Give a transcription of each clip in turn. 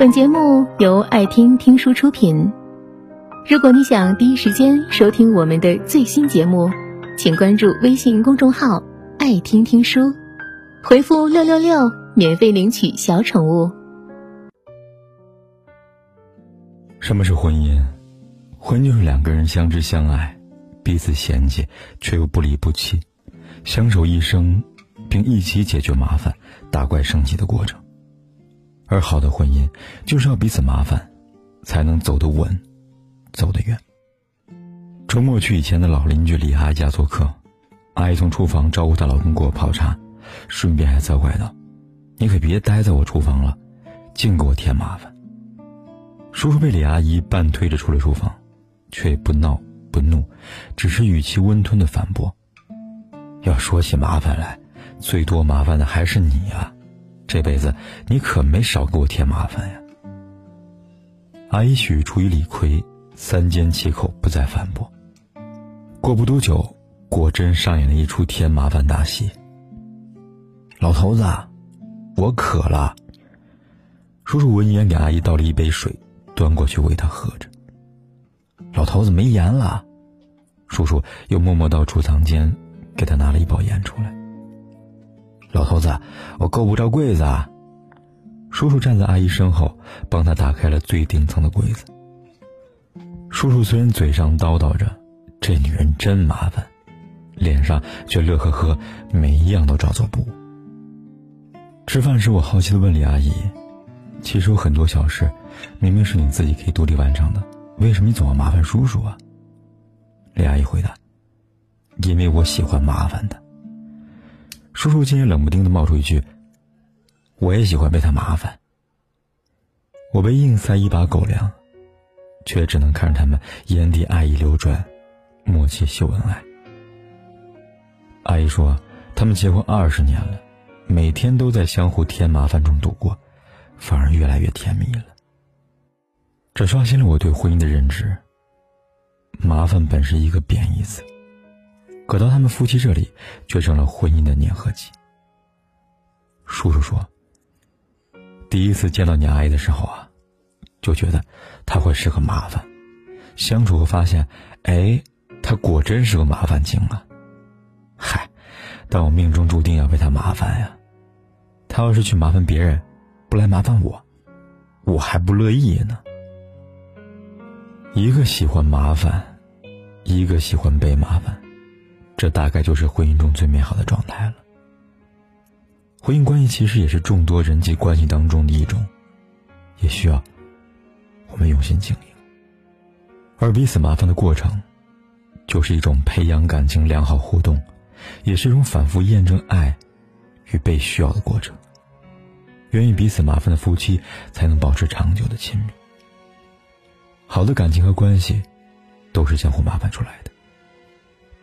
本节目由爱听听书出品。如果你想第一时间收听我们的最新节目，请关注微信公众号“爱听听书”，回复“六六六”免费领取小宠物。什么是婚姻？婚姻就是两个人相知相爱，彼此嫌弃却又不离不弃，相守一生，并一起解决麻烦、打怪升级的过程。而好的婚姻，就是要彼此麻烦，才能走得稳，走得远。周末去以前的老邻居李阿姨家做客，阿姨从厨房招呼她老公给我泡茶，顺便还责怪道：“你可别待在我厨房了，净给我添麻烦。”叔叔被李阿姨半推着出了厨房，却也不闹不怒，只是语气温吞的反驳：“要说起麻烦来，最多麻烦的还是你啊。”这辈子你可没少给我添麻烦呀！阿姨许出于理亏，三缄其口，不再反驳。过不多久，果真上演了一出添麻烦大戏。老头子，我渴了。叔叔闻言给阿姨倒了一杯水，端过去喂她喝着。老头子没盐了，叔叔又默默到储藏间，给他拿了一包盐出来。老头子，我够不着柜子。啊。叔叔站在阿姨身后，帮她打开了最顶层的柜子。叔叔虽然嘴上叨叨着“这女人真麻烦”，脸上却乐呵呵，每一样都照做不误。吃饭时，我好奇的问李阿姨：“其实有很多小事，明明是你自己可以独立完成的，为什么你总要麻烦叔叔啊？”李阿姨回答：“因为我喜欢麻烦的。”叔叔竟然冷不丁的冒出一句：“我也喜欢被他麻烦。”我被硬塞一把狗粮，却只能看着他们眼底爱意流转，默契秀恩爱。阿姨说，他们结婚二十年了，每天都在相互添麻烦中度过，反而越来越甜蜜了。这刷新了我对婚姻的认知。麻烦本是一个贬义词。可到他们夫妻这里，却成了婚姻的粘合剂。叔叔说：“第一次见到你阿姨的时候啊，就觉得她会是个麻烦。相处后发现，哎，她果真是个麻烦精啊。嗨，但我命中注定要被她麻烦呀。她要是去麻烦别人，不来麻烦我，我还不乐意呢。一个喜欢麻烦，一个喜欢被麻烦。”这大概就是婚姻中最美好的状态了。婚姻关系其实也是众多人际关系当中的一种，也需要我们用心经营。而彼此麻烦的过程，就是一种培养感情、良好互动，也是一种反复验证爱与被需要的过程。愿意彼此麻烦的夫妻，才能保持长久的亲密。好的感情和关系，都是相互麻烦出来的。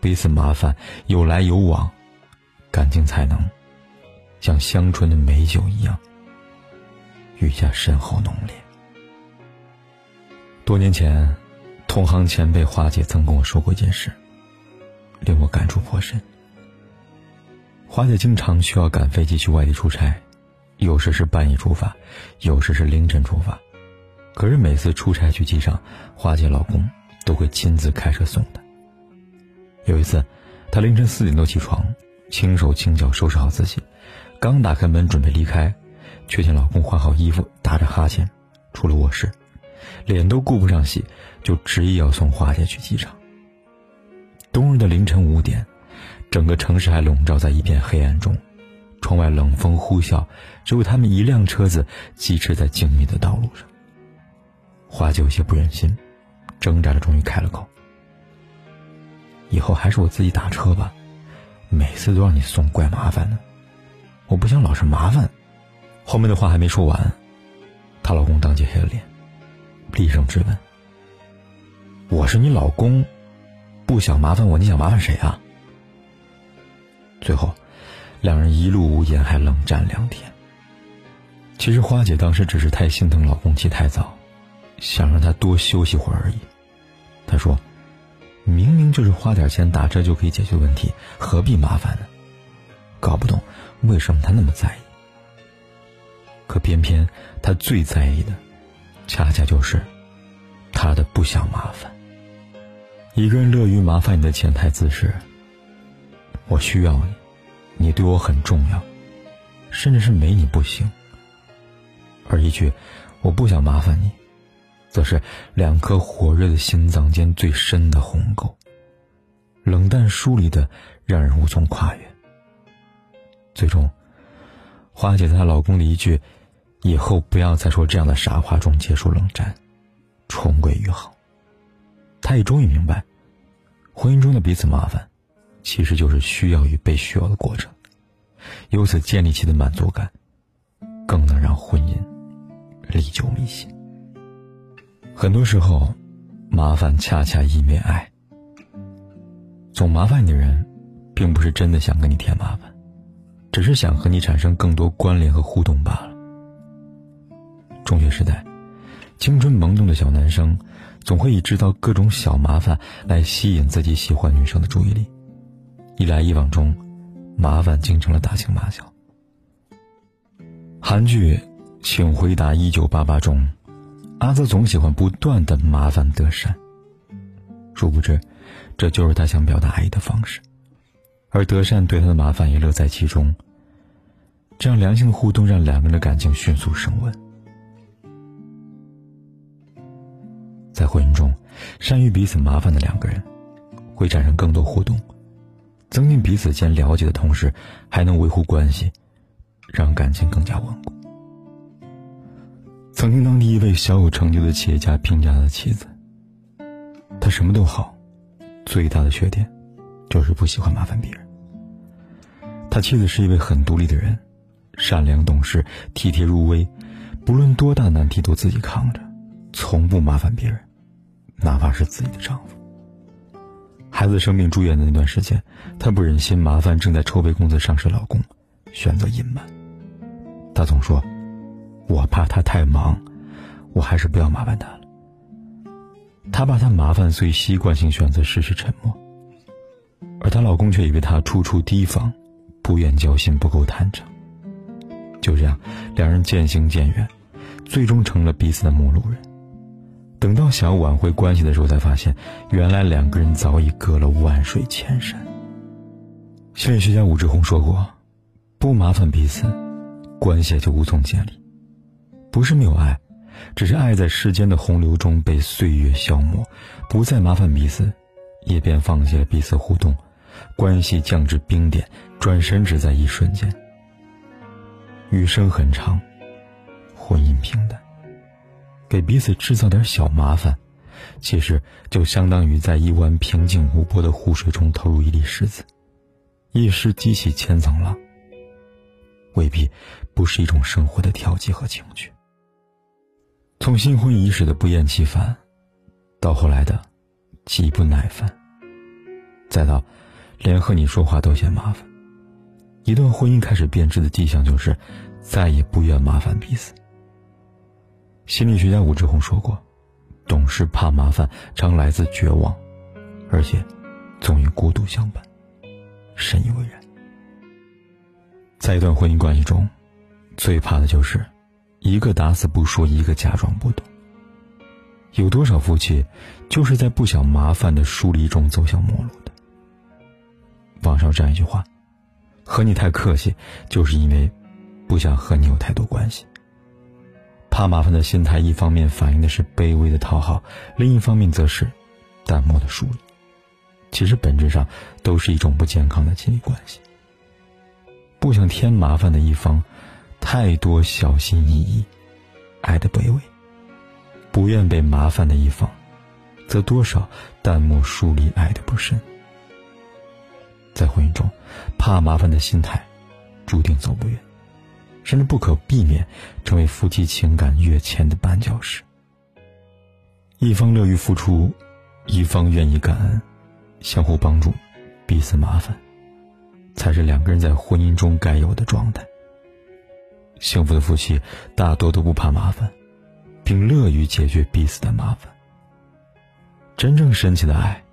彼此麻烦，有来有往，感情才能像香醇的美酒一样愈加深厚浓烈。多年前，同行前辈花姐曾跟我说过一件事，令我感触颇深。花姐经常需要赶飞机去外地出差，有时是半夜出发，有时是凌晨出发，可是每次出差去机场，花姐老公都会亲自开车送她。有一次，她凌晨四点多起床，轻手轻脚收拾好自己，刚打开门准备离开，却见老公换好衣服，打着哈欠出了卧室，脸都顾不上洗，就执意要送花姐去机场。冬日的凌晨五点，整个城市还笼罩在一片黑暗中，窗外冷风呼啸，只有他们一辆车子疾驰在静谧的道路上。花姐有些不忍心，挣扎着终于开了口。以后还是我自己打车吧，每次都让你送，怪麻烦的。我不想老是麻烦。后面的话还没说完，她老公当即黑了脸，厉声质问：“我是你老公，不想麻烦我，你想麻烦谁啊？”最后，两人一路无言，还冷战两天。其实花姐当时只是太心疼老公起太早，想让他多休息会儿而已。她说。明明就是花点钱打车就可以解决问题，何必麻烦呢？搞不懂为什么他那么在意。可偏偏他最在意的恰恰就是他的不想麻烦。一个人乐于麻烦你的潜台词是：我需要你，你对我很重要，甚至是没你不行。而一句“我不想麻烦你”，则是两颗火热的心脏间最深的鸿沟，冷淡疏离的让人无从跨越。最终，花姐在她老公的一句“以后不要再说这样的傻话”中结束冷战，重归于好。她也终于明白，婚姻中的彼此麻烦，其实就是需要与被需要的过程，由此建立起的满足感，更能让婚姻历久弥新。很多时候，麻烦恰恰意味爱。总麻烦你的人，并不是真的想跟你添麻烦。只是想和你产生更多关联和互动罢了。中学时代，青春懵懂的小男生，总会以制造各种小麻烦来吸引自己喜欢女生的注意力。一来一往中，麻烦竟成了大型马脚。韩剧《请回答一九八八》中，阿泽总喜欢不断的麻烦德善。殊不知，这就是他想表达爱意的方式，而德善对他的麻烦也乐在其中。这样良性的互动让两个人的感情迅速升温。在婚姻中，善于彼此麻烦的两个人，会产生更多互动，增进彼此间了解的同时，还能维护关系，让感情更加稳固。曾经当地一位小有成就的企业家评价他的妻子：“他什么都好，最大的缺点，就是不喜欢麻烦别人。”他妻子是一位很独立的人。善良懂事、体贴入微，不论多大难题都自己扛着，从不麻烦别人，哪怕是自己的丈夫。孩子生病住院的那段时间，她不忍心麻烦正在筹备公司上市老公，选择隐瞒。她总说：“我怕他太忙，我还是不要麻烦他了。”她怕他麻烦，所以习惯性选择事事沉默。而她老公却以为她处处提防，不愿交心，不够坦诚。就这样，两人渐行渐远，最终成了彼此的陌路人。等到想要挽回关系的时候，才发现原来两个人早已隔了万水千山。心理学家武志红说过：“不麻烦彼此，关系也就无从建立。不是没有爱，只是爱在世间的洪流中被岁月消磨，不再麻烦彼此，也便放弃了彼此互动，关系降至冰点，转身只在一瞬间。”余生很长，婚姻平淡。给彼此制造点小麻烦，其实就相当于在一湾平静无波的湖水中投入一粒石子，一石激起千层浪。未必不是一种生活的调剂和情趣。从新婚伊始的不厌其烦，到后来的极不耐烦，再到连和你说话都嫌麻烦。一段婚姻开始变质的迹象，就是再也不愿麻烦彼此。心理学家武志红说过：“懂事怕麻烦，常来自绝望，而且总与孤独相伴。”深以为然。在一段婚姻关系中，最怕的就是一个打死不说，一个假装不懂。有多少夫妻就是在不想麻烦的疏离中走向陌路的？网上这样一句话。和你太客气，就是因为不想和你有太多关系。怕麻烦的心态，一方面反映的是卑微的讨好，另一方面则是淡漠的疏离。其实本质上都是一种不健康的亲密关系。不想添麻烦的一方，太多小心翼翼，爱的卑微；不愿被麻烦的一方，则多少淡漠疏离，爱的不深。在婚姻中，怕麻烦的心态，注定走不远，甚至不可避免成为夫妻情感跃迁的绊脚石。一方乐于付出，一方愿意感恩，相互帮助，彼此麻烦，才是两个人在婚姻中该有的状态。幸福的夫妻大多都不怕麻烦，并乐于解决彼此的麻烦。真正深情的爱，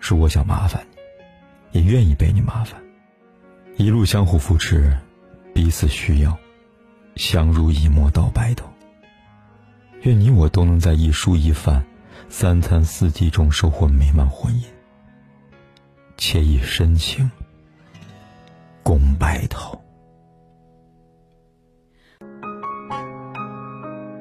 是我想麻烦你。也愿意被你麻烦，一路相互扶持，彼此需要，相濡以沫到白头。愿你我都能在一蔬一饭、三餐四季中收获美满婚姻，惬意深情共白头。